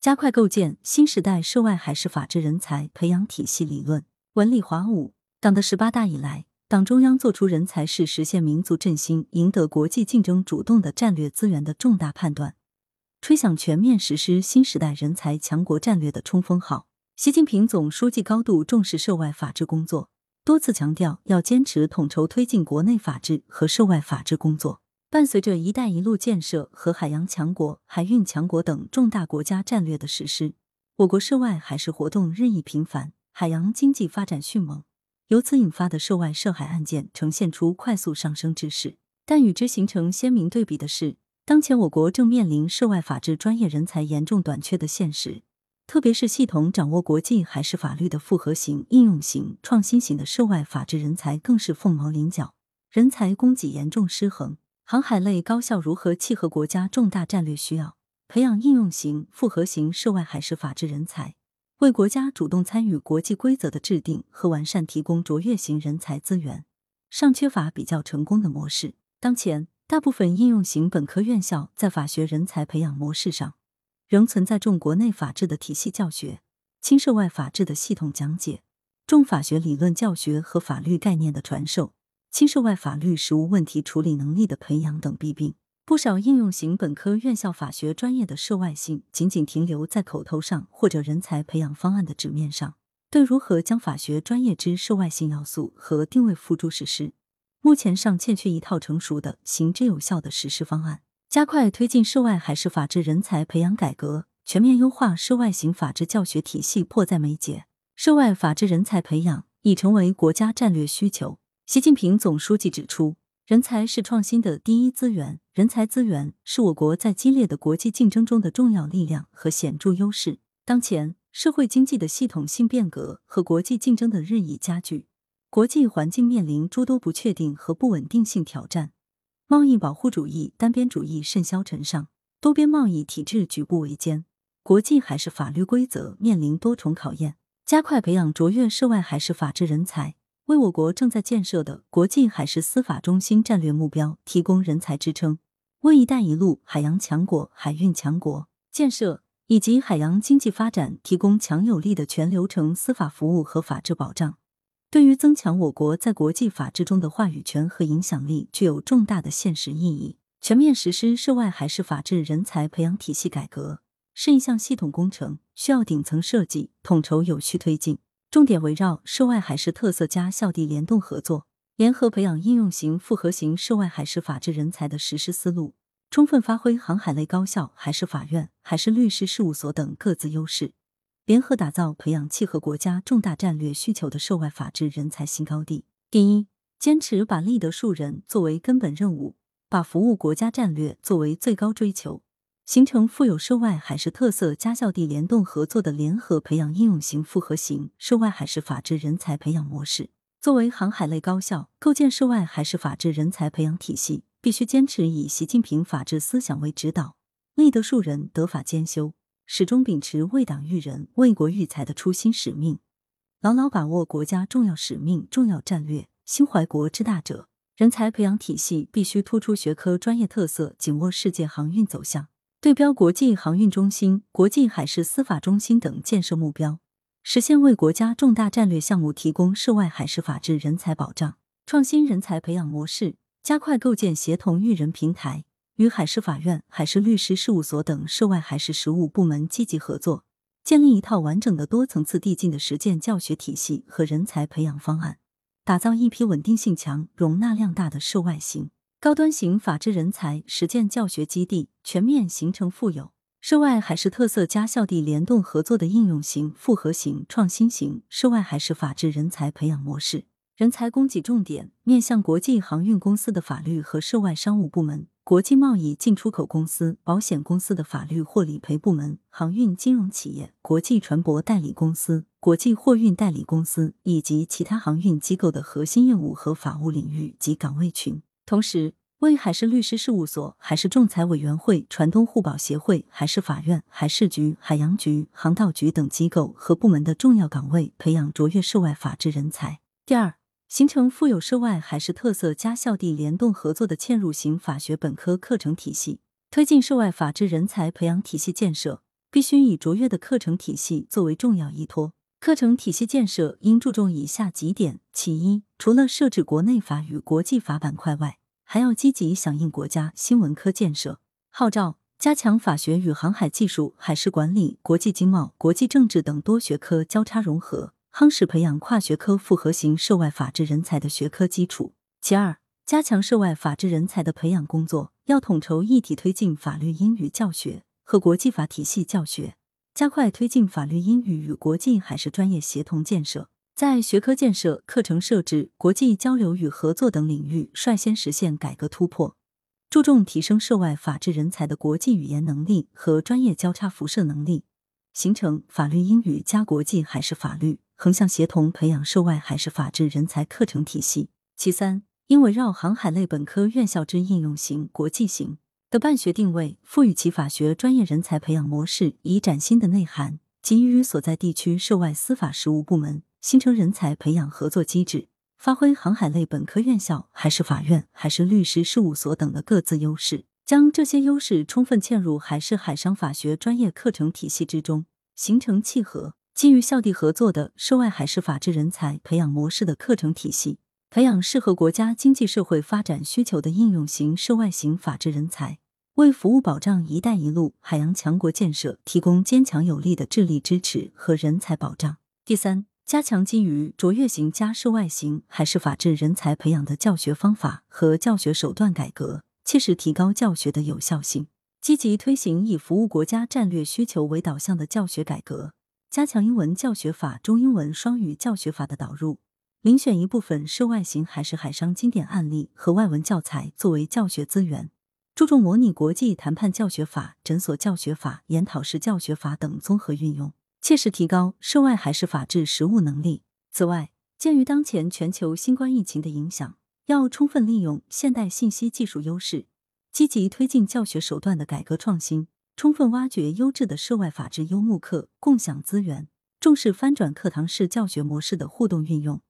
加快构建新时代涉外海事法治人才培养体系理论。文理华五，党的十八大以来，党中央作出人才是实现民族振兴、赢得国际竞争主动的战略资源的重大判断，吹响全面实施新时代人才强国战略的冲锋号。习近平总书记高度重视涉外法治工作，多次强调要坚持统筹推进国内法治和涉外法治工作。伴随着“一带一路”建设和海洋强国、海运强国等重大国家战略的实施，我国涉外海事活动日益频繁，海洋经济发展迅猛，由此引发的涉外涉海案件呈现出快速上升之势。但与之形成鲜明对比的是，当前我国正面临涉外法治专业人才严重短缺的现实。特别是系统掌握国际海事法律的复合型、应用型、创新型的涉外法治人才更是凤毛麟角，人才供给严重失衡。航海类高校如何契合国家重大战略需要，培养应用型、复合型涉外海事法治人才，为国家主动参与国际规则的制定和完善提供卓越型人才资源，尚缺乏比较成功的模式。当前，大部分应用型本科院校在法学人才培养模式上。仍存在重国内法治的体系教学、轻涉外法治的系统讲解、重法学理论教学和法律概念的传授、轻涉外法律实务问题处理能力的培养等弊病。不少应用型本科院校法学专业的涉外性仅仅停留在口头上或者人才培养方案的纸面上，对如何将法学专业之涉外性要素和定位付诸实施，目前尚欠缺一套成熟的、行之有效的实施方案。加快推进涉外海事法治人才培养改革，全面优化涉外型法治教学体系迫在眉睫。涉外法治人才培养已成为国家战略需求。习近平总书记指出，人才是创新的第一资源，人才资源是我国在激烈的国际竞争中的重要力量和显著优势。当前，社会经济的系统性变革和国际竞争的日益加剧，国际环境面临诸多不确定和不稳定性挑战。贸易保护主义、单边主义甚嚣尘上，多边贸易体制举步维艰，国际海事法律规则面临多重考验。加快培养卓越涉外海事法治人才，为我国正在建设的国际海事司法中心战略目标提供人才支撑，为“一带一路”海洋强国、海运强国建设以及海洋经济发展提供强有力的全流程司法服务和法治保障。对于增强我国在国际法治中的话语权和影响力，具有重大的现实意义。全面实施涉外海事法治人才培养体系改革是一项系统工程，需要顶层设计、统筹有序推进。重点围绕涉外海事特色加校地联动合作，联合培养应用型、复合型涉外海事法治人才的实施思路，充分发挥航海类高校、海事法院、海事律师事务所等各自优势。联合打造培养契合国家重大战略需求的涉外法治人才新高地。第一，坚持把立德树人作为根本任务，把服务国家战略作为最高追求，形成富有涉外海事特色加校地联动合作的联合培养应用型复合型涉外海事法治人才培养模式。作为航海类高校，构建涉外海事法治人才培养体系，必须坚持以习近平法治思想为指导，立德树人，德法兼修。始终秉持为党育人、为国育才的初心使命，牢牢把握国家重要使命、重要战略，心怀国之大者。人才培养体系必须突出学科专业特色，紧握世界航运走向，对标国际航运中心、国际海事司法中心等建设目标，实现为国家重大战略项目提供涉外海事法治人才保障。创新人才培养模式，加快构建协同育人平台。与海事法院、海事律师事务所等涉外海事实务部门积极合作，建立一套完整的多层次递进的实践教学体系和人才培养方案，打造一批稳定性强、容纳量大的涉外型、高端型法治人才实践教学基地，全面形成富有涉外海事特色加校地联动合作的应用型、复合型、创新型涉外海事法治人才培养模式。人才供给重点面向国际航运公司的法律和涉外商务部门。国际贸易进出口公司、保险公司的法律或理赔部门、航运金融企业、国际船舶代理公司、国际货运代理公司以及其他航运机构的核心业务和法务领域及岗位群。同时，威海市律师事务所、海事仲裁委员会、船东互保协会、海事法院、海事局、海洋局、航道局等机构和部门的重要岗位培养卓越涉外法治人才。第二。形成富有涉外海事特色加校地联动合作的嵌入型法学本科课程体系，推进涉外法治人才培养体系建设，必须以卓越的课程体系作为重要依托。课程体系建设应注重以下几点：其一，除了设置国内法与国际法板块外，还要积极响应国家新闻科建设号召，加强法学与航海技术、海事管理、国际经贸、国际政治等多学科交叉融合，夯实培养跨学科复合型涉外法治人才的学科基础。其二，加强涉外法治人才的培养工作，要统筹一体推进法律英语教学和国际法体系教学。加快推进法律英语与国际海事专业协同建设，在学科建设、课程设置、国际交流与合作等领域率先实现改革突破，注重提升涉外法治人才的国际语言能力和专业交叉辐射能力，形成法律英语加国际海事法律横向协同培养涉外海事法治人才课程体系。其三，应围绕航海类本科院校之应用型、国际型。的办学定位，赋予其法学专业人才培养模式以崭新的内涵，给予所在地区涉外司法实务部门形成人才培养合作机制，发挥航海类本科院校、海事法院、海事律师事务所等的各自优势，将这些优势充分嵌入海事海商法学专业课程体系之中，形成契合、基于校地合作的涉外海事法治人才培养模式的课程体系。培养适合国家经济社会发展需求的应用型涉外型法治人才，为服务保障“一带一路”海洋强国建设提供坚强有力的智力支持和人才保障。第三，加强基于卓越型加涉外型海事法治人才培养的教学方法和教学手段改革，切实提高教学的有效性。积极推行以服务国家战略需求为导向的教学改革，加强英文教学法、中英文双语教学法的导入。遴选一部分涉外型海事海商经典案例和外文教材作为教学资源，注重模拟国际谈判教学法、诊所教学法、研讨式教学法等综合运用，切实提高涉外海事法治实务能力。此外，鉴于当前全球新冠疫情的影响，要充分利用现代信息技术优势，积极推进教学手段的改革创新，充分挖掘优质的涉外法治优慕课，共享资源，重视翻转课堂式教学模式的互动运用。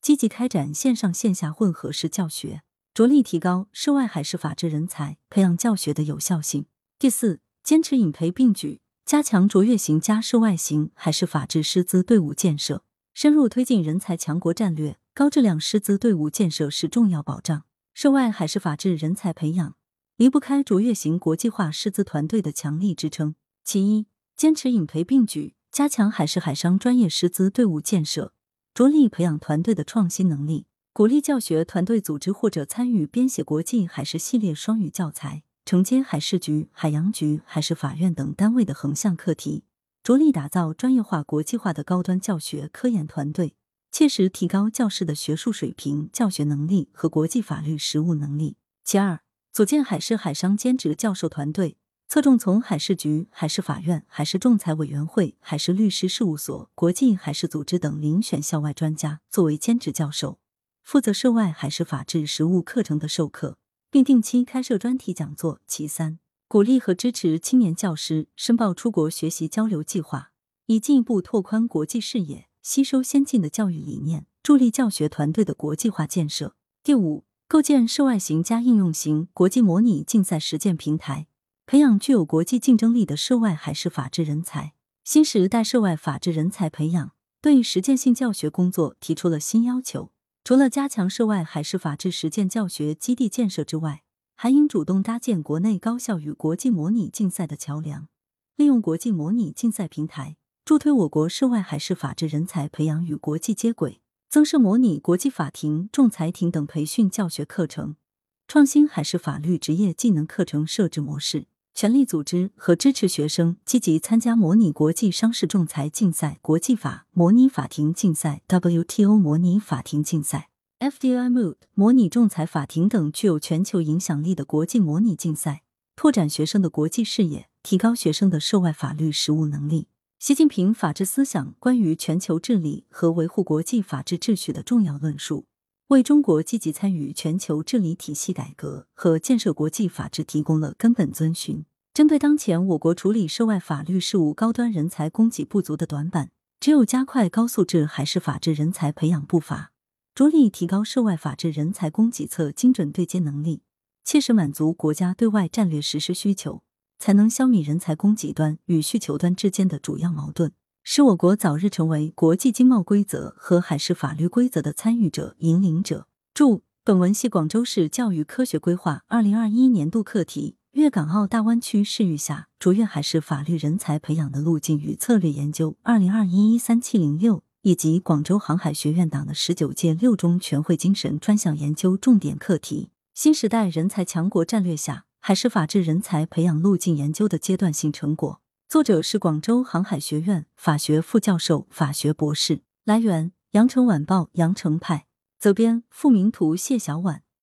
积极开展线上线下混合式教学，着力提高涉外海事法治人才培养教学的有效性。第四，坚持引培并举，加强卓越型加涉外型海事法治师资队伍建设，深入推进人才强国战略。高质量师资队伍建设是重要保障。涉外海事法治人才培养离不开卓越型国际化师资团队的强力支撑。其一，坚持引培并举，加强海事海商专业师资队伍建设。着力培养团队的创新能力，鼓励教学团队组织或者参与编写国际海事系列双语教材，承接海事局、海洋局、海事法院等单位的横向课题，着力打造专业化、国际化的高端教学科研团队，切实提高教师的学术水平、教学能力和国际法律实务能力。其二，组建海事海商兼职教授团队。侧重从海事局、海事法院、海事仲裁委员会、海事律师事务所、国际海事组织等遴选校外专家作为兼职教授，负责涉外海事法治实务课程的授课，并定期开设专题讲座。其三，鼓励和支持青年教师申报出国学习交流计划，以进一步拓宽国际视野，吸收先进的教育理念，助力教学团队的国际化建设。第五，构建涉外型加应用型国际模拟竞赛实践平台。培养具有国际竞争力的涉外海事法治人才。新时代涉外法治人才培养对实践性教学工作提出了新要求。除了加强涉外海事法治实践教学基地建设之外，还应主动搭建国内高校与国际模拟竞赛的桥梁，利用国际模拟竞赛平台，助推我国涉外海事法治人才培养与国际接轨，增设模拟国际法庭、仲裁庭等培训教学课程，创新海事法律职业技能课程设置模式。全力组织和支持学生积极参加模拟国际商事仲裁竞赛、国际法模拟法庭竞赛、WTO 模拟法庭竞赛、FDI Moot 模拟仲裁法庭等具有全球影响力的国际模拟竞赛，拓展学生的国际视野，提高学生的涉外法律实务能力。习近平法治思想关于全球治理和维护国际法治秩序的重要论述。为中国积极参与全球治理体系改革和建设国际法治提供了根本遵循。针对当前我国处理涉外法律事务高端人才供给不足的短板，只有加快高素质海事法治人才培养步伐，着力提高涉外法治人才供给侧精准对接能力，切实满足国家对外战略实施需求，才能消弭人才供给端与需求端之间的主要矛盾，使我国早日成为国际经贸规则和海事法律规则的参与者、引领者。注：本文系广州市教育科学规划二零二一年度课题。粤港澳大湾区视域下，卓越海事法律人才培养的路径与策略研究（二零二一一三七零六）以及广州航海学院党的十九届六中全会精神专项研究重点课题。新时代人才强国战略下，海事法治人才培养路径研究的阶段性成果。作者是广州航海学院法学副教授、法学博士。来源：羊城晚报羊城派。责编：付明图，谢小婉。